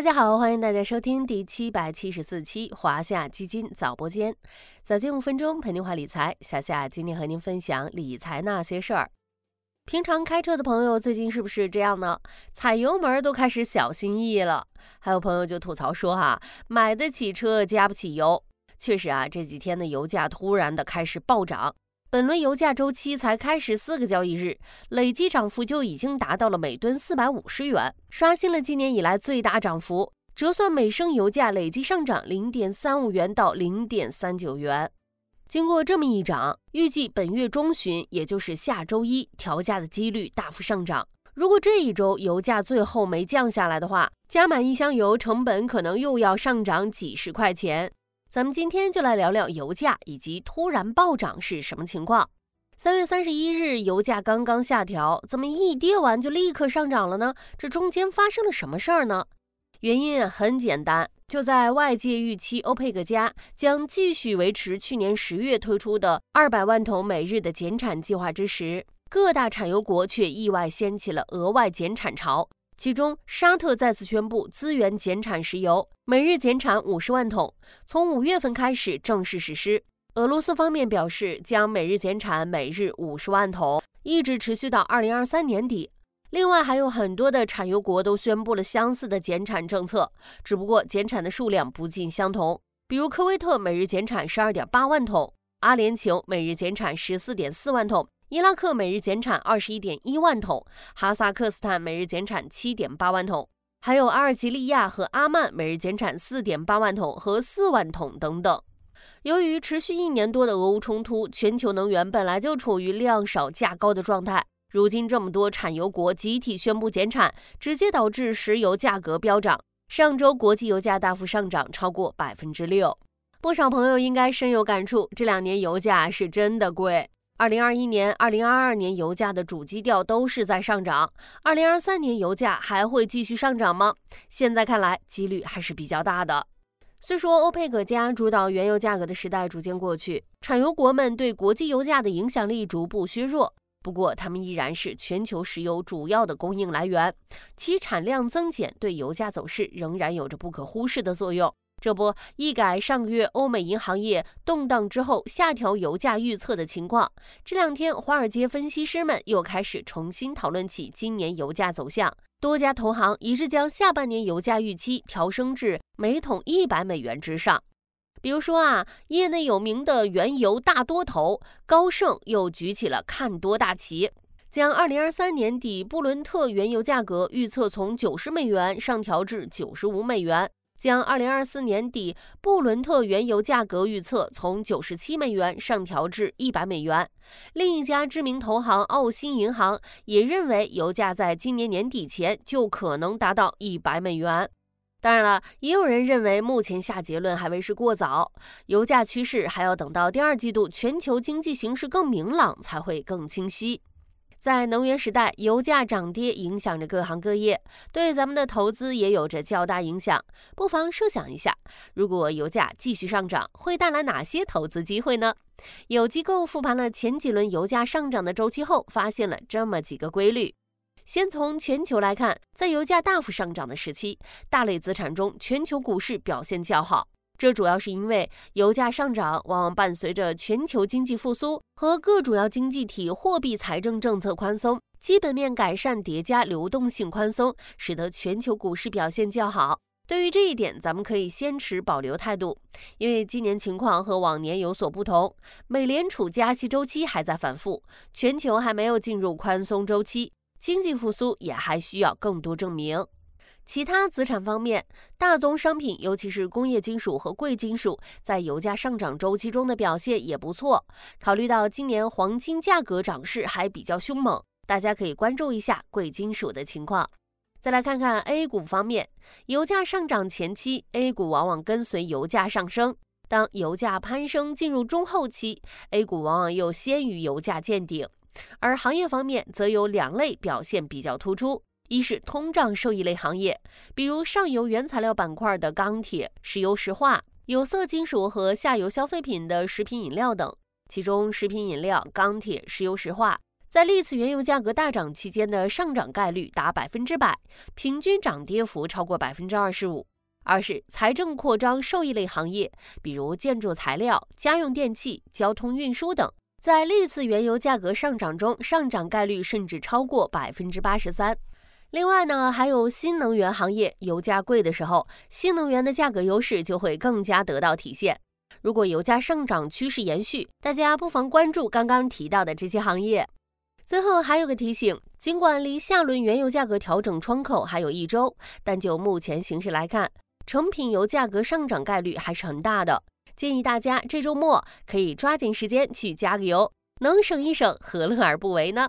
大家好，欢迎大家收听第七百七十四期华夏基金早播间，早间五分钟陪您话理财。小夏今天和您分享理财那些事儿。平常开车的朋友最近是不是这样呢？踩油门都开始小心翼翼了。还有朋友就吐槽说哈，买得起车加不起油。确实啊，这几天的油价突然的开始暴涨。本轮油价周期才开始四个交易日，累计涨幅就已经达到了每吨四百五十元，刷新了今年以来最大涨幅。折算每升油价累计上涨零点三五元到零点三九元。经过这么一涨，预计本月中旬，也就是下周一调价的几率大幅上涨。如果这一周油价最后没降下来的话，加满一箱油成本可能又要上涨几十块钱。咱们今天就来聊聊油价以及突然暴涨是什么情况。三月三十一日，油价刚刚下调，怎么一跌完就立刻上涨了呢？这中间发生了什么事儿呢？原因很简单，就在外界预期欧佩克加将继续维持去年十月推出的二百万桶每日的减产计划之时，各大产油国却意外掀起了额外减产潮。其中，沙特再次宣布资源减产石油，每日减产五十万桶，从五月份开始正式实施。俄罗斯方面表示，将每日减产每日五十万桶，一直持续到二零二三年底。另外，还有很多的产油国都宣布了相似的减产政策，只不过减产的数量不尽相同。比如，科威特每日减产十二点八万桶，阿联酋每日减产十四点四万桶。伊拉克每日减产二十一点一万桶，哈萨克斯坦每日减产七点八万桶，还有阿尔及利亚和阿曼每日减产四点八万桶和四万桶等等。由于持续一年多的俄乌冲突，全球能源本来就处于量少价高的状态，如今这么多产油国集体宣布减产，直接导致石油价格飙涨。上周国际油价大幅上涨超过百分之六，不少朋友应该深有感触，这两年油价是真的贵。二零二一年、二零二二年油价的主基调都是在上涨，二零二三年油价还会继续上涨吗？现在看来，几率还是比较大的。虽说欧佩克加主导原油价格的时代逐渐过去，产油国们对国际油价的影响力逐步削弱，不过他们依然是全球石油主要的供应来源，其产量增减对油价走势仍然有着不可忽视的作用。这不，一改上个月欧美银行业动荡之后下调油价预测的情况，这两天华尔街分析师们又开始重新讨论起今年油价走向。多家投行一致将下半年油价预期调升至每桶一百美元之上。比如说啊，业内有名的原油大多头高盛又举起了看多大旗，将二零二三年底布伦特原油价格预测从九十美元上调至九十五美元。将二零二四年底布伦特原油价格预测从九十七美元上调至一百美元。另一家知名投行澳新银行也认为，油价在今年年底前就可能达到一百美元。当然了，也有人认为，目前下结论还为时过早，油价趋势还要等到第二季度全球经济形势更明朗才会更清晰。在能源时代，油价涨跌影响着各行各业，对咱们的投资也有着较大影响。不妨设想一下，如果油价继续上涨，会带来哪些投资机会呢？有机构复盘了前几轮油价上涨的周期后，发现了这么几个规律。先从全球来看，在油价大幅上涨的时期，大类资产中全球股市表现较好。这主要是因为油价上涨往往伴随着全球经济复苏和各主要经济体货币财政政策宽松、基本面改善叠加流动性宽松，使得全球股市表现较好。对于这一点，咱们可以先持保留态度，因为今年情况和往年有所不同。美联储加息周期还在反复，全球还没有进入宽松周期，经济复苏也还需要更多证明。其他资产方面，大宗商品，尤其是工业金属和贵金属，在油价上涨周期中的表现也不错。考虑到今年黄金价格涨势还比较凶猛，大家可以关注一下贵金属的情况。再来看看 A 股方面，油价上涨前期，A 股往往跟随油价上升；当油价攀升进入中后期，A 股往往又先于油价见顶。而行业方面，则有两类表现比较突出。一是通胀受益类行业，比如上游原材料板块的钢铁、石油石化、有色金属和下游消费品的食品饮料等。其中，食品饮料、钢铁、石油石化在历次原油价格大涨期间的上涨概率达百分之百，平均涨跌幅超过百分之二十五。二是财政扩张受益类行业，比如建筑材料、家用电器、交通运输等，在历次原油价格上涨中，上涨概率甚至超过百分之八十三。另外呢，还有新能源行业，油价贵的时候，新能源的价格优势就会更加得到体现。如果油价上涨趋势延续，大家不妨关注刚刚提到的这些行业。最后还有个提醒，尽管离下轮原油价格调整窗口还有一周，但就目前形势来看，成品油价格上涨概率还是很大的。建议大家这周末可以抓紧时间去加个油，能省一省，何乐而不为呢？